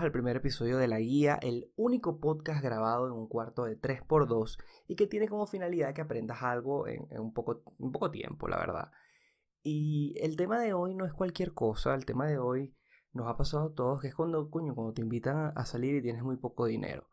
al primer episodio de La Guía, el único podcast grabado en un cuarto de 3x2 y que tiene como finalidad que aprendas algo en, un, poco, un poco tiempo, la verdad. Y el tema de hoy no es cualquier cosa, el tema de hoy nos ha pasado a todos, que es cuando, cuño, cuando te invitan a salir y tienes muy poco dinero.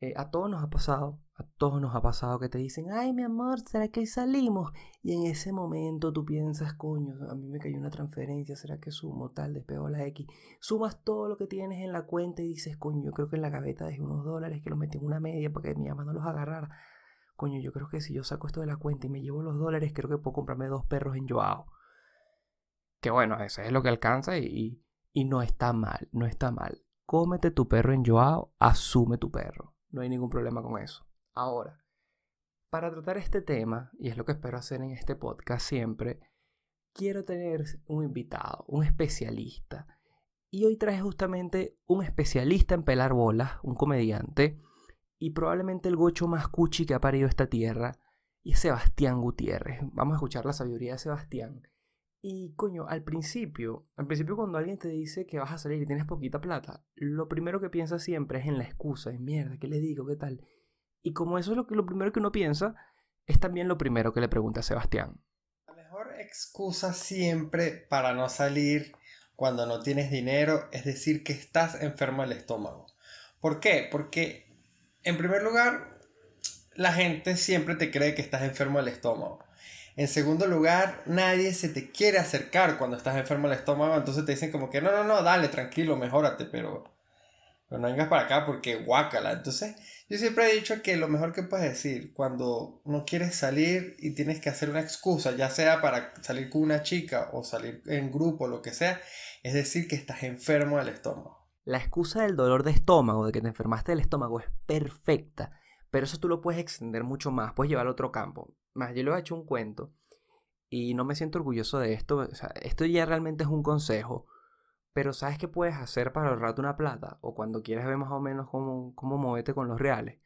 Eh, a todos nos ha pasado, a todos nos ha pasado que te dicen, ay mi amor, ¿será que salimos? Y en ese momento tú piensas, coño, a mí me cayó una transferencia, ¿será que sumo tal, despego la X? Sumas todo lo que tienes en la cuenta y dices, coño, yo creo que en la gaveta dejé unos dólares que los metí en una media para que mi mamá no los agarrara. Coño, yo creo que si yo saco esto de la cuenta y me llevo los dólares, creo que puedo comprarme dos perros en Joao. Que bueno, eso es lo que alcanza y, y no está mal, no está mal. Cómete tu perro en Joao, asume tu perro. No hay ningún problema con eso. Ahora, para tratar este tema, y es lo que espero hacer en este podcast siempre, quiero tener un invitado, un especialista. Y hoy traje justamente un especialista en pelar bolas, un comediante, y probablemente el gocho más cuchi que ha parido esta tierra, y es Sebastián Gutiérrez. Vamos a escuchar la sabiduría de Sebastián. Y coño, al principio, al principio cuando alguien te dice que vas a salir y tienes poquita plata, lo primero que piensas siempre es en la excusa, es mierda, ¿qué le digo? ¿Qué tal? Y como eso es lo, que, lo primero que uno piensa, es también lo primero que le pregunta a Sebastián. La mejor excusa siempre para no salir cuando no tienes dinero es decir que estás enfermo del estómago. ¿Por qué? Porque, en primer lugar, la gente siempre te cree que estás enfermo del estómago. En segundo lugar, nadie se te quiere acercar cuando estás enfermo del estómago. Entonces te dicen como que no, no, no, dale, tranquilo, mejórate, pero, no vengas para acá porque guácala. Entonces, yo siempre he dicho que lo mejor que puedes decir cuando no quieres salir y tienes que hacer una excusa, ya sea para salir con una chica o salir en grupo, lo que sea, es decir que estás enfermo del estómago. La excusa del dolor de estómago, de que te enfermaste del estómago, es perfecta. Pero eso tú lo puedes extender mucho más, puedes llevarlo a otro campo. Más, yo le he hecho un cuento y no me siento orgulloso de esto. O sea, esto ya realmente es un consejo. Pero ¿sabes qué puedes hacer para ahorrarte una plata? O cuando quieres ver más o menos cómo, cómo moverte con los reales.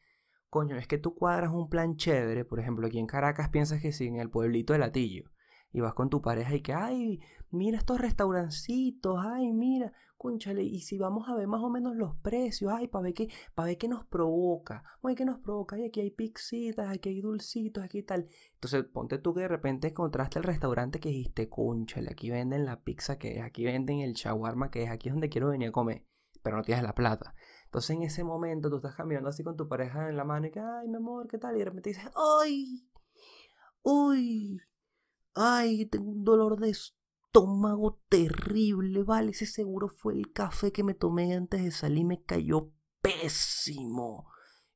Coño, es que tú cuadras un plan chévere. Por ejemplo, aquí en Caracas piensas que sí, en el pueblito de Latillo. Y vas con tu pareja y que, ay, mira estos restaurancitos, ay, mira, conchale, y si vamos a ver más o menos los precios, ay, para ver qué, para ver qué nos provoca, ay, qué nos provoca, ay, aquí hay pixitas, aquí hay dulcitos, aquí tal. Entonces, ponte tú que de repente encontraste el restaurante que dijiste, conchale, aquí venden la pizza que es, aquí venden el shawarma que es, aquí es donde quiero venir a comer, pero no tienes la plata. Entonces, en ese momento tú estás caminando así con tu pareja en la mano y que, ay, mi amor, ¿qué tal? Y de repente dices, ay, uy, ay, tengo un dolor de estómago terrible, vale, ese seguro fue el café que me tomé antes de salir, me cayó pésimo.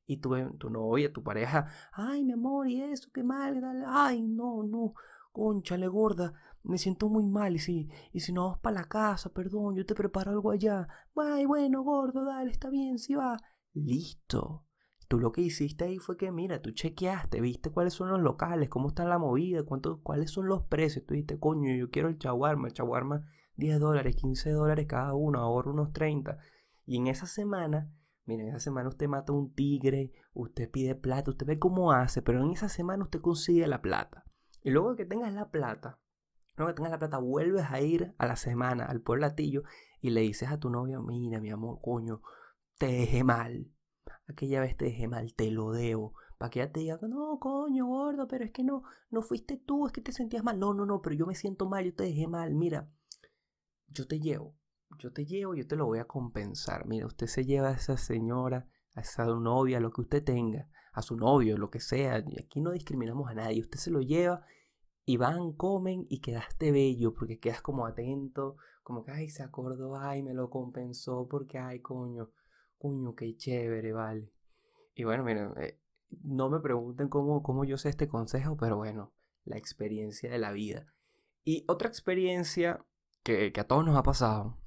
Y tu, tu novia, tu pareja, ay, mi amor, y eso, qué mal, dale, ay, no, no, conchale gorda, me siento muy mal, y si, y si no vas para la casa, perdón, yo te preparo algo allá, ay, bueno, gordo, dale, está bien, si va, listo. Tú lo que hiciste ahí fue que, mira, tú chequeaste, viste cuáles son los locales, cómo está la movida, cuánto, cuáles son los precios. Tú dijiste, coño, yo quiero el chaguarma, el chaguarma 10 dólares, 15 dólares cada uno, ahorro unos 30. Y en esa semana, mira, en esa semana usted mata un tigre, usted pide plata, usted ve cómo hace, pero en esa semana usted consigue la plata. Y luego que tengas la plata, luego que tengas la plata, vuelves a ir a la semana al pueblatillo y le dices a tu novia, mira, mi amor, coño, te dejé mal aquella vez te dejé mal, te lo debo. Para que ella te diga, no, coño, gordo, pero es que no, no fuiste tú, es que te sentías mal. No, no, no, pero yo me siento mal, yo te dejé mal. Mira, yo te llevo, yo te llevo, yo te lo voy a compensar. Mira, usted se lleva a esa señora, a esa novia, lo que usted tenga, a su novio, lo que sea. Y aquí no discriminamos a nadie. Usted se lo lleva y van, comen y quedaste bello porque quedas como atento, como que, ay, se acordó, ay, me lo compensó porque, ay, coño Coño, qué chévere, vale. Y bueno, miren, eh, no me pregunten cómo, cómo yo sé este consejo, pero bueno, la experiencia de la vida. Y otra experiencia que, a todos nos ha pasado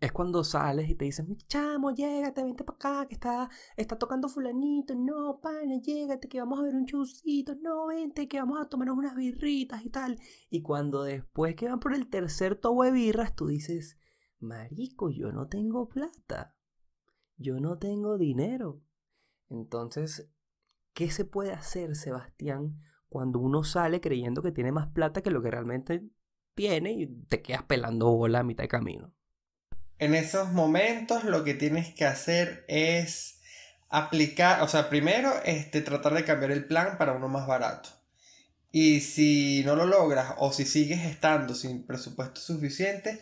es cuando sales y te dicen, chamo, llégate, vente para acá, que está, está tocando fulanito, no, pana, llégate, que vamos a ver un chusito, no, vente, que vamos a tomarnos unas birritas y tal. Y cuando después que van por el tercer tobo de birras, tú dices, marico, yo no tengo plata yo no tengo dinero. Entonces, ¿qué se puede hacer, Sebastián, cuando uno sale creyendo que tiene más plata que lo que realmente tiene y te quedas pelando bola a mitad de camino? en esos momentos lo que tienes que hacer es aplicar, o sea, primero este, tratar de cambiar el plan para uno más barato. Y si no lo logras o si sigues estando sin presupuesto suficiente,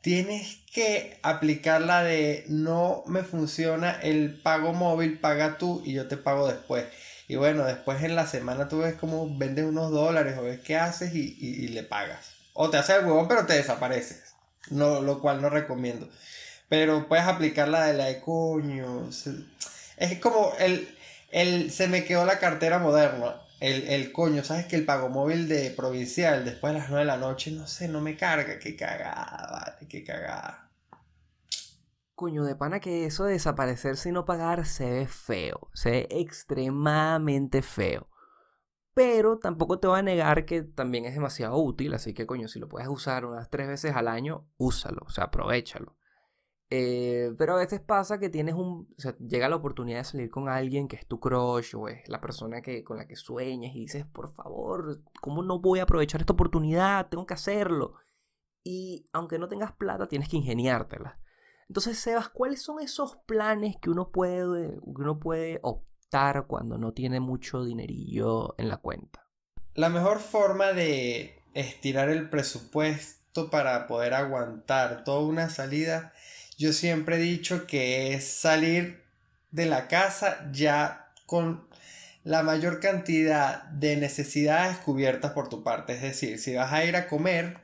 tienes que aplicar la de no me funciona el pago móvil, paga tú y yo te pago después. Y bueno, después en la semana tú ves cómo vendes unos dólares o ves qué haces y, le pagas. O te haces el huevón pero te desapareces. No, lo cual no recomiendo. Pero puedes aplicar la de la de coño. Es como el, el se me quedó la cartera moderna. El, el, coño, ¿sabes que el pago móvil de provincial después de las 9 de la noche, no sé, no me carga? Qué cagada, vale, qué cagada. Coño, de pana que eso de desaparecer sin no pagar se ve feo, se ve extremadamente feo. Pero tampoco te voy a negar que también es demasiado útil, así que coño, si lo puedes usar unas tres veces al año, úsalo, o sea, aprovechalo. Eh, pero a veces pasa que tienes un. Llega la oportunidad de salir con alguien que es tu crush o es la persona que, con la que sueñas y dices, por favor, ¿cómo no voy a aprovechar esta oportunidad? Tengo que hacerlo. Y aunque no tengas plata, tienes que ingeniártela. Entonces, Sebas, ¿cuáles son esos planes que uno puede, uno puede optar cuando no tiene mucho dinerillo en la cuenta? La mejor forma de estirar el presupuesto para poder aguantar toda una salida yo siempre he dicho que es salir de la casa ya con la mayor cantidad de necesidades cubiertas por tu parte. Es decir, si vas a ir a comer,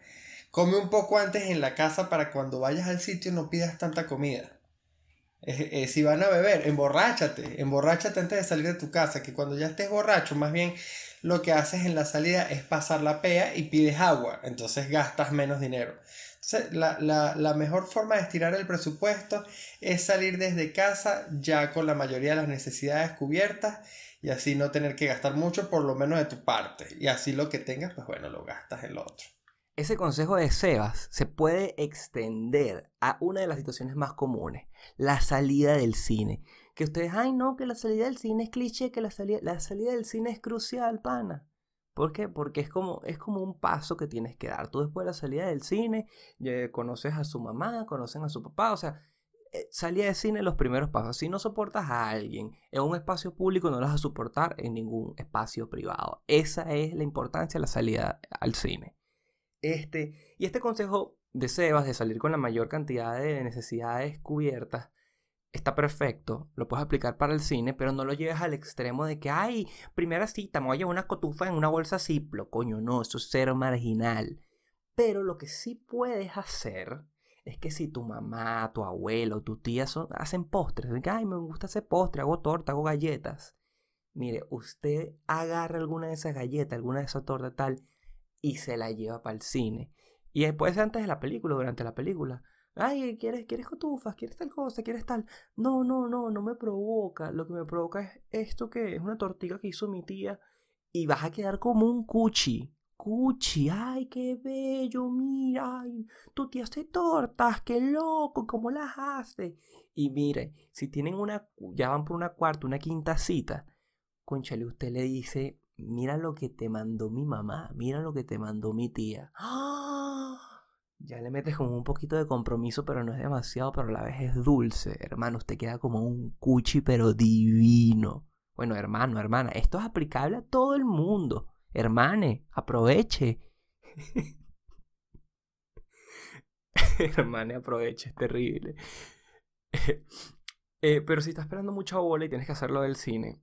come un poco antes en la casa para cuando vayas al sitio no pidas tanta comida. si van a beber, emborráchate, emborráchate antes de salir de tu casa, que cuando ya estés borracho, más bien lo que haces en la salida es pasar la pea y pides agua, entonces gastas menos dinero. La, mejor forma de estirar el presupuesto es salir desde casa ya con la mayoría de las necesidades cubiertas y así no tener que gastar mucho por lo menos de tu parte. Y así lo que tengas, pues bueno, lo gastas en lo otro. Ese consejo de Sebas se puede extender a una de las situaciones más comunes, la salida del cine. Que ustedes, ay no, que la salida del cine es cliché, que la salida, la salida del cine es crucial, pana. ¿Por qué? Porque es como, es como un paso que tienes que dar. Tú después de la salida del cine, conoces a su mamá, conocen a su papá, o sea, eh, salida de cine los primeros pasos. Si no soportas a alguien en un espacio público, no lo vas a soportar en ningún espacio privado. Esa es la importancia de la salida al cine. Este, y este consejo de Sebas de salir con la mayor cantidad de necesidades cubiertas está perfecto, lo puedes aplicar para el cine, pero no lo lleves al extremo de que, ay, primera cita, me voy a llevar una cotufa en una bolsa Ziplo. Coño, no, eso es cero marginal. Pero lo que sí puedes hacer es que si tu mamá, tu abuelo, tu tía son, hacen postres, de que, ay, me gusta hacer postre, hago torta, hago galletas. Mire, usted agarra alguna de esas galletas, alguna de esas tortas tal, y se la lleva para el cine. Y después antes de la película, durante la película. Ay, ¿quieres, quieres cotufas? ¿Quieres tal cosa? ¿Quieres tal? No, no, no, no me provoca. Lo que me provoca es esto que es una tortilla que hizo mi tía y vas a quedar como un cuchi. Cuchi, ay, qué bello, mira, ay, tu tía hace tortas, qué loco, ¿cómo las hace? Y mire, si tienen una, ya van por una cuarta, una quinta cita, conchale, usted le dice, mira lo que te mandó mi mamá, mira lo que te mandó mi tía. ¡Ah! Ya le metes como un poquito de compromiso, pero no es demasiado, pero a la vez es dulce. Hermano, usted queda como un cuchi, pero divino. Bueno, hermano, hermana, esto es aplicable a todo el mundo. Hermane, aproveche. Hermane, aproveche, es terrible. Eh, pero si estás esperando mucha bola y tienes que hacerlo del cine,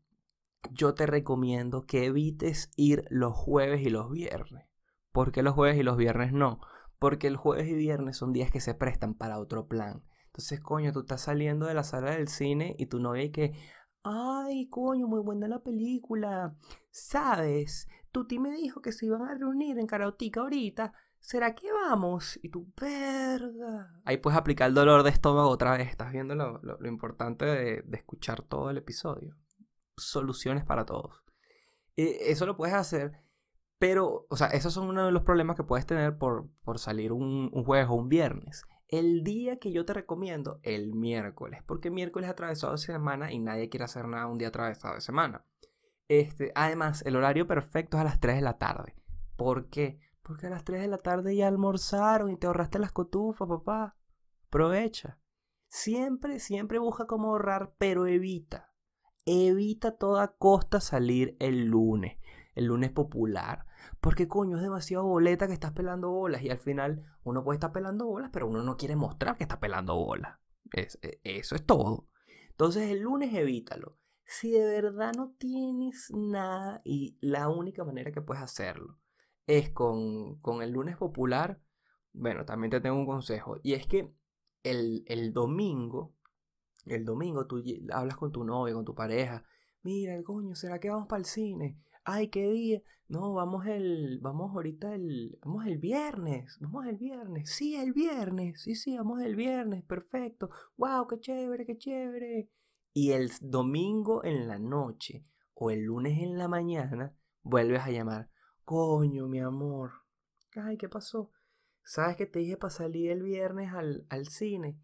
yo te recomiendo que evites ir los jueves y los viernes. ¿Por qué los jueves y los viernes no? Porque el jueves y viernes son días que se prestan para otro plan. Entonces, coño, tú estás saliendo de la sala del cine y tu novia y que, ay, coño, muy buena la película. ¿Sabes? Tu tía me dijo que se iban a reunir en Carautica ahorita. ¿Será que vamos? Y tú, verga. Ahí puedes aplicar el dolor de estómago otra vez. Estás viendo lo, importante de, escuchar todo el episodio. Soluciones para todos. Eh, eso lo puedes hacer pero, o sea, esos son uno de los problemas que puedes tener por, salir un, jueves o un viernes. El día que yo te recomiendo, el miércoles, porque miércoles atravesado de semana y nadie quiere hacer nada un día atravesado de semana. Este, además, el horario perfecto es a las 3 de la tarde. ¿Por qué? Porque a las 3 de la tarde ya almorzaron y te ahorraste las cotufas, papá. aprovecha. Siempre, siempre busca cómo ahorrar, pero evita. Evita a toda costa salir el lunes, el lunes popular. Porque coño, es demasiado boleta que estás pelando bolas y al final uno puede estar pelando bolas, pero uno no quiere mostrar que está pelando bolas. E, eso es todo. Entonces el lunes evítalo. Si de verdad no tienes nada y la única manera que puedes hacerlo es con, con el lunes popular, bueno, también te tengo un consejo. Y es que el, el domingo, el domingo tú hablas con tu novio, con tu pareja. Mira, el coño, ¿será que vamos para el cine? Ay, qué día. No, vamos el, vamos ahorita el, vamos el viernes, vamos el viernes. Sí, el viernes. Sí, sí, vamos el viernes. Perfecto. Wow, qué chévere, qué chévere. Y el domingo en la noche o el lunes en la mañana vuelves a llamar. Coño, mi amor. Ay, ¿qué pasó? ¿Sabes que te dije para salir el viernes al, al cine?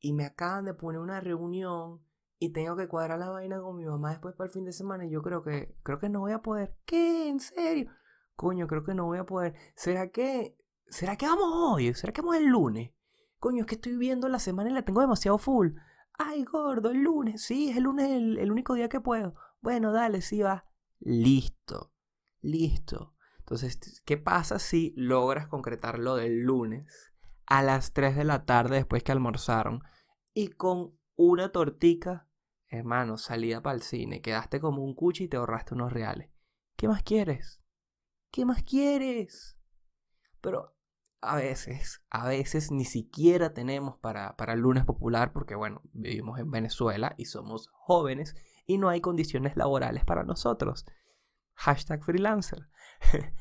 Y me acaban de poner una reunión y tengo que cuadrar la vaina con mi mamá después para el fin de semana y yo creo que creo que no voy a poder. ¿Qué? ¿En serio? Coño, creo que no voy a poder. ¿Será que será que vamos hoy? ¿Será que vamos el lunes? Coño, es que estoy viendo la semana y la tengo demasiado full. Ay, gordo, el lunes. Sí, es el lunes el, el único día que puedo. Bueno, dale, sí va. Listo. Listo. Entonces, ¿qué pasa si logras concretar lo del lunes a las 3 de la tarde después que almorzaron y con una tortica, hermano, salida para el cine, quedaste como un cuchi y te ahorraste unos reales? ¿Qué más quieres? ¿Qué más quieres? Pero a veces, a veces ni siquiera tenemos para, para el lunes popular porque, bueno, vivimos en Venezuela y somos jóvenes y no hay condiciones laborales para nosotros. Hashtag freelancer.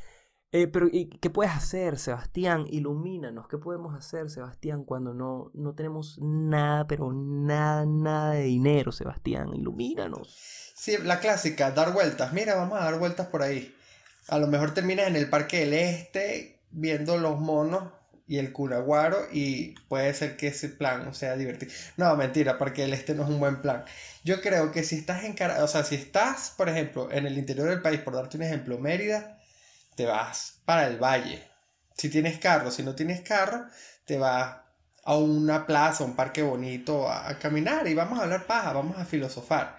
Eh, pero ¿y qué puedes hacer, Sebastián? Ilumínanos. ¿Qué podemos hacer, Sebastián, cuando no, no tenemos nada, pero nada, nada de dinero, Sebastián? Ilumínanos. Sí, la clásica, dar vueltas. Mira, vamos a dar vueltas por ahí. A lo mejor terminas en el Parque del Este viendo los monos y el curaguaro y puede ser que ese plan sea divertido. No, mentira, Parque del Este no es un buen plan. Yo creo que si estás en o sea, si estás, por ejemplo, en el interior del país, por darte un ejemplo, Mérida, te vas para el valle. Si tienes carro, si no tienes carro, te vas a una plaza, un parque bonito a, caminar y vamos a hablar paja, vamos a filosofar.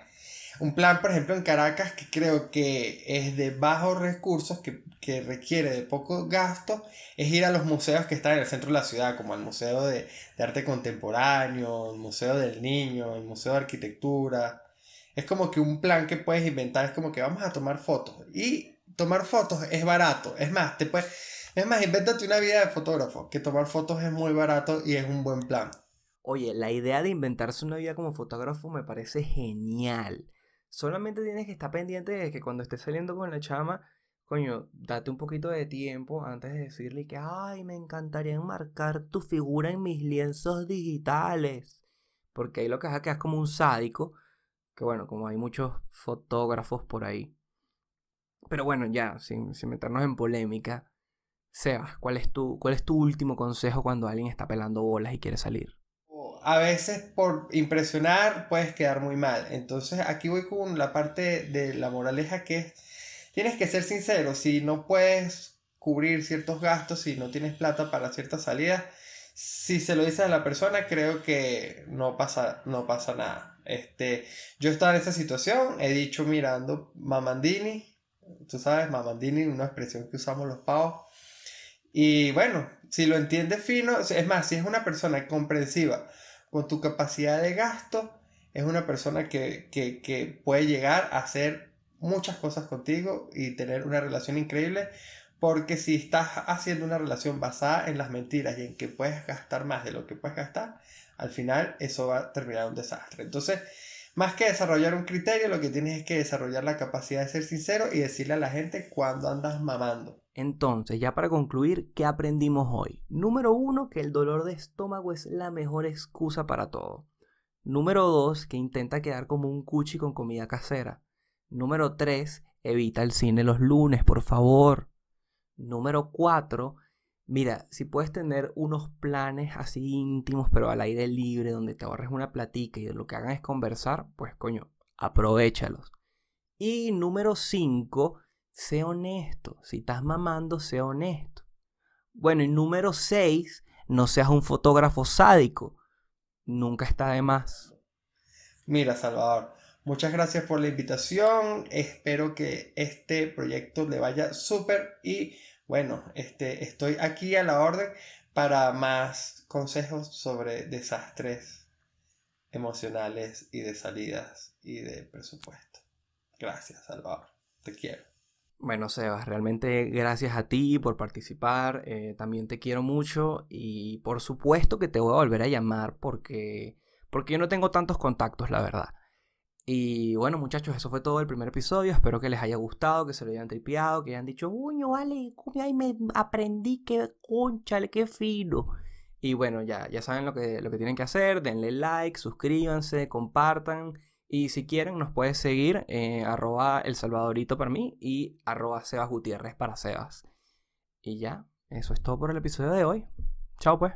Un plan, por ejemplo, en Caracas que creo que es de bajos recursos, que, que requiere de poco gasto, es ir a los museos que están en el centro de la ciudad, como el Museo de, de Arte Contemporáneo, el Museo del Niño, el Museo de Arquitectura. Es como que un plan que puedes inventar, es como que vamos a tomar fotos. Y tomar fotos es barato. Es más, te es más, invéntate una vida de fotógrafo, que tomar fotos es muy barato y es un buen plan. Oye, la idea de inventarse una vida como fotógrafo me parece genial. Solamente tienes que estar pendiente de que cuando estés saliendo con la chama, coño, date un poquito de tiempo antes de decirle que, ay, me encantaría enmarcar tu figura en mis lienzos digitales. Porque ahí lo que vas a quedar como un sádico, que bueno, como hay muchos fotógrafos por ahí. Pero bueno, ya, sin, meternos en polémica, Sebas, ¿cuál es, tu, ¿cuál es tu último consejo cuando alguien está pelando bolas y quiere salir? A veces por impresionar puedes quedar muy mal. Entonces aquí voy con la parte de la moraleja que es, tienes que ser sincero, si no puedes cubrir ciertos gastos, si no tienes plata para ciertas salidas, si se lo dices a la persona, creo que no pasa, no pasa nada. Este, yo estaba en esa situación, he dicho mirando Mamandini, tú sabes, mamandini, una expresión que usamos los pavos. Y bueno, si lo entiendes fino, es más, si es una persona comprensiva con tu capacidad de gasto, es una persona que, que, que puede llegar a hacer muchas cosas contigo y tener una relación increíble. Porque si estás haciendo una relación basada en las mentiras y en que puedes gastar más de lo que puedes gastar, al final eso va a terminar un desastre. Entonces, más que desarrollar un criterio, lo que tienes es que desarrollar la capacidad de ser sincero y decirle a la gente cuando andas mamando. Entonces, ya para concluir, ¿qué aprendimos hoy? Número uno, que el dolor de estómago es la mejor excusa para todo. Número dos, que intenta quedar como un cuchi con comida casera. Número tres, evita el cine los lunes, por favor. Número cuatro, Mira, si puedes tener unos planes así íntimos, pero al aire libre, donde te ahorres una platica y lo que hagan es conversar, pues coño, aprovechalos. Y número 5, sé honesto. Si estás mamando, sé honesto. Bueno, y número 6, no seas un fotógrafo sádico. Nunca está de más. Mira, Salvador, muchas gracias por la invitación. Espero que este proyecto le vaya súper y bueno, este, estoy aquí a la orden para más consejos sobre desastres emocionales y de salidas y de presupuesto. Gracias, Salvador. Te quiero. Bueno, Sebas, realmente gracias a ti por participar. eh, también te quiero mucho y por supuesto que te voy a volver a llamar porque, porque yo no tengo tantos contactos, la verdad. Y bueno, muchachos, eso fue todo el primer episodio. Espero que les haya gustado, que se lo hayan tripeado, que hayan dicho, uño, vale, ahí me aprendí, que conchale, qué fino. Y bueno, ya, ya saben lo que, lo que tienen que hacer. Denle like, suscríbanse, compartan. Y si quieren, nos puedes seguir en arroba el salvadorito para mí y arroba Sebas Gutiérrez para Sebas. Y ya, eso es todo por el episodio de hoy. Chao pues.